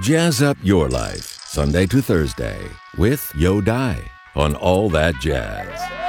Jazz up your life, Sunday to Thursday, with Yo Dai on All That Jazz.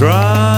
Drive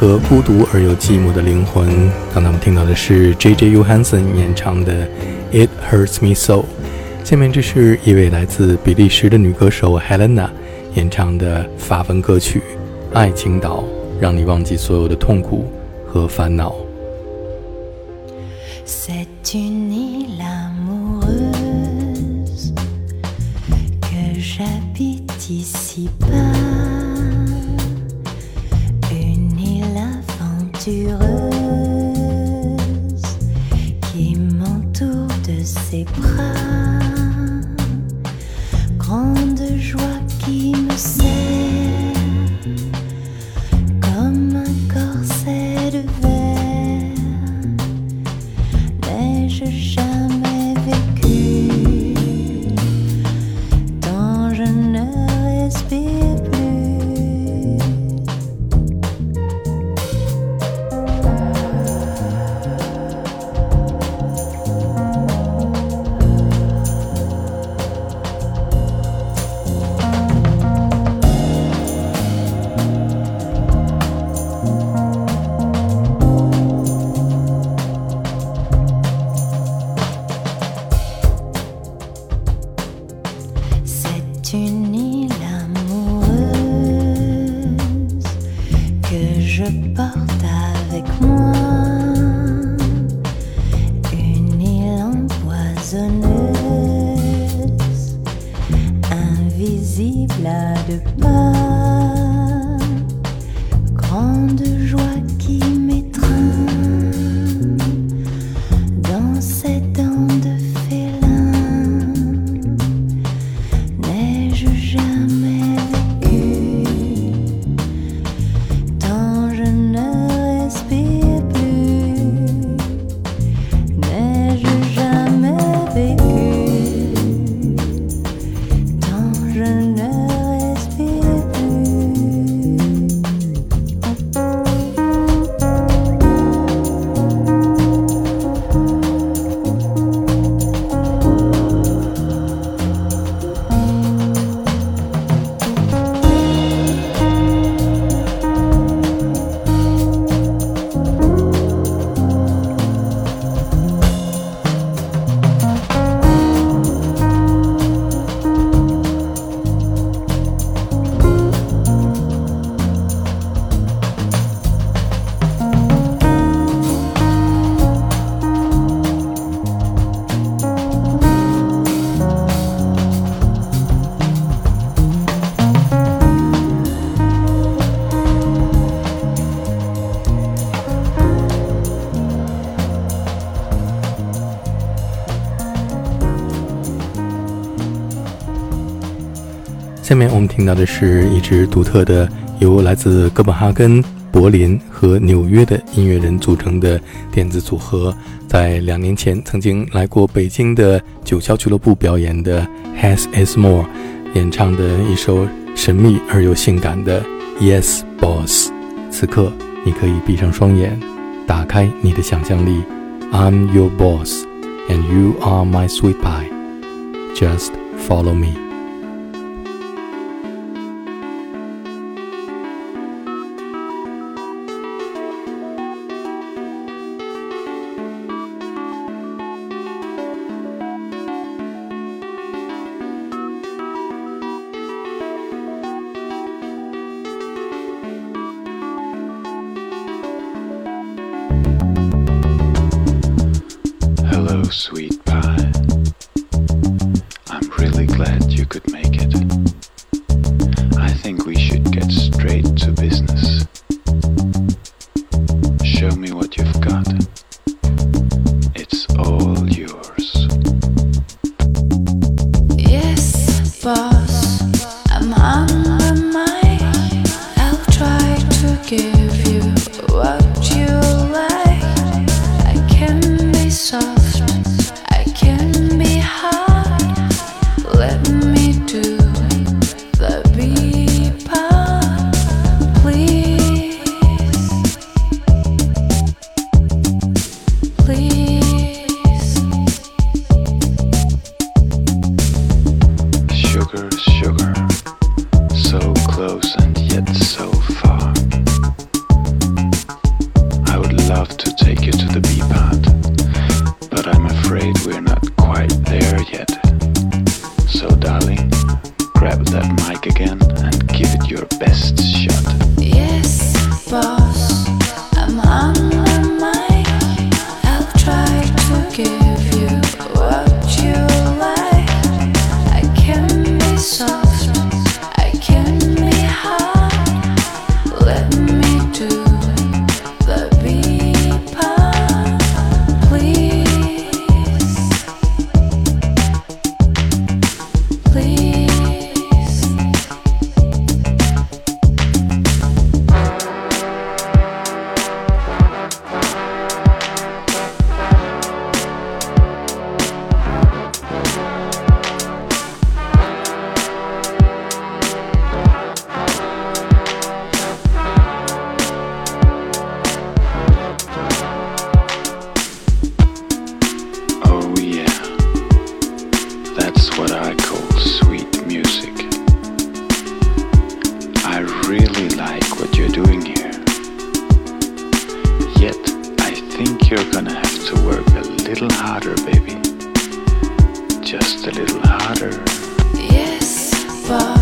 和孤独而又寂寞的灵魂。刚才我们听到的是 jju hanson 演唱的《It Hurts Me So》。下面这是一位来自比利时的女歌手 Helena 演唱的法文歌曲《爱情岛》，让你忘记所有的痛苦和烦恼。Bras. 下面我们听到的是一支独特的由来自哥本哈根、柏林和纽约的音乐人组成的电子组合，在两年前曾经来过北京的九霄俱乐部表演的 Has Is More 演唱的一首神秘而又性感的 Yes Boss。此刻，你可以闭上双眼，打开你的想象力。I'm your boss, and you are my sweet pie. Just follow me. think you're gonna have to work a little harder, baby. Just a little harder. Yes, but.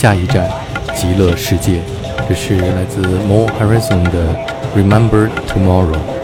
下一站，极乐世界。这是来自 More Horizon 的 Remember Tomorrow。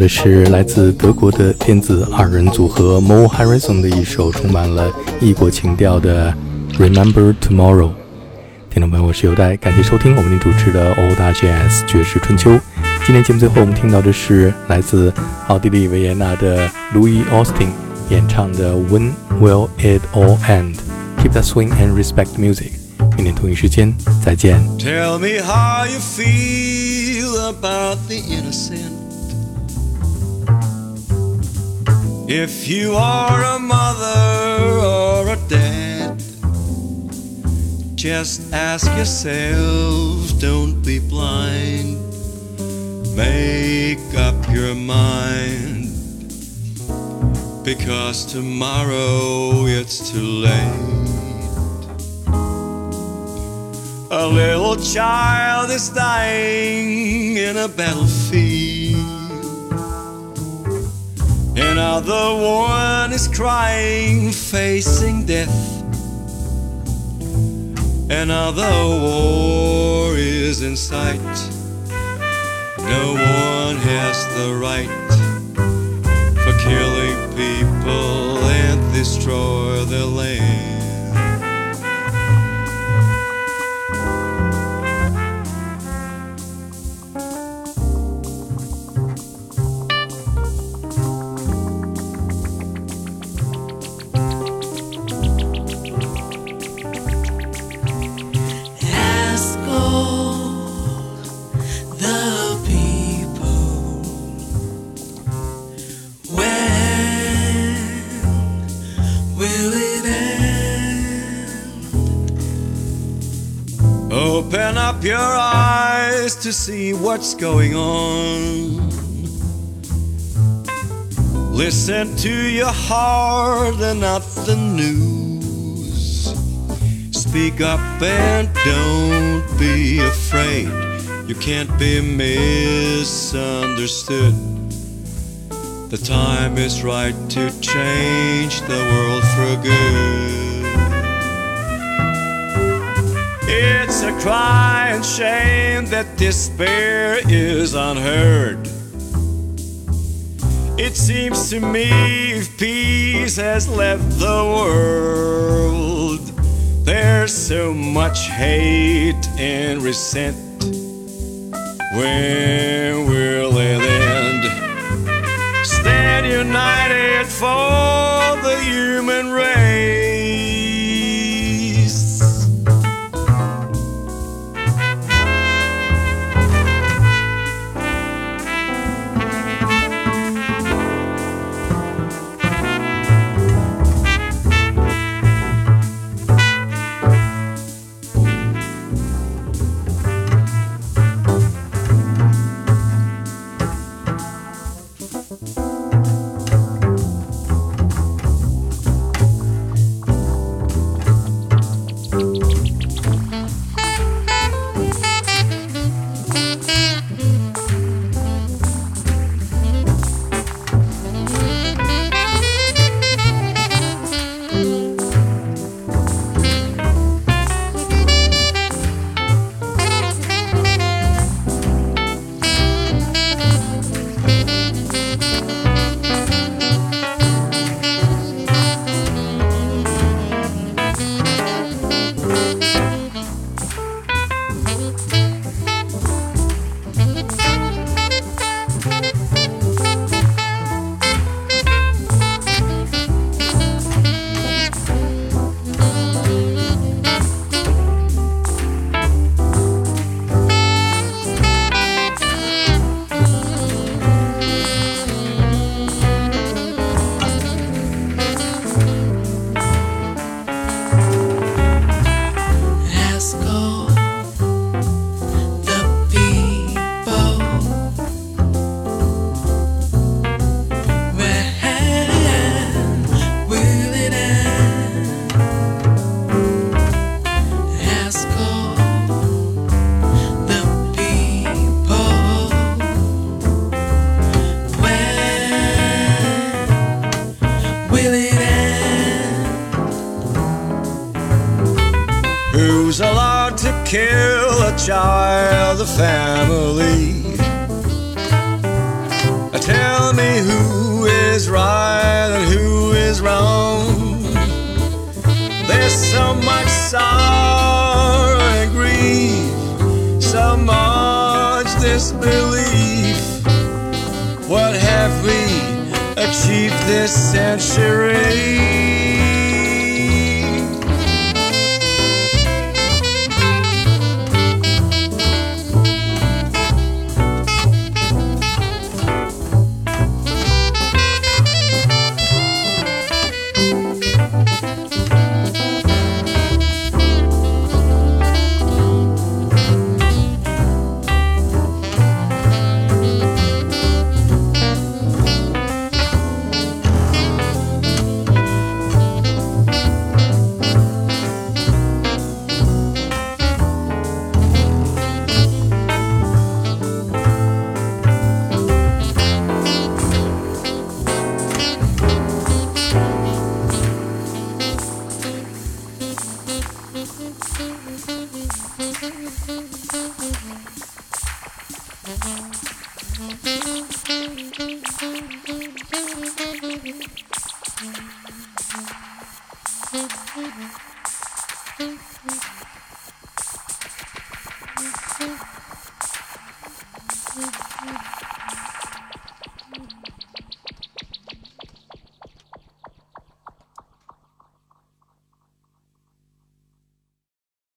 的是来自德国的电子二人组合 Mo Harrison 的一首充满了异国情调的《Remember Tomorrow》。听众朋友，我是尤代，感谢收听我们主持的 Old Jazz 爵士春秋。今天节目最后我们听到的是来自奥地利维也纳的 Louis Austin 演唱的《When Will It All End》。Keep that swing and respect music。明天同一时间再见。Tell me how you feel about the innocent. If you are a mother or a dad, just ask yourselves, don't be blind. Make up your mind. Because tomorrow it's too late. A little child is dying in a battlefield. Another one is crying, facing death. Another war is in sight. No one has the right for killing people and destroy their land. Up your eyes to see what's going on. Listen to your heart and not the news. Speak up and don't be afraid. You can't be misunderstood. The time is right to change the world for good. It's a cry and shame that despair is unheard. It seems to me if peace has left the world, there's so much hate and resent. When will this century?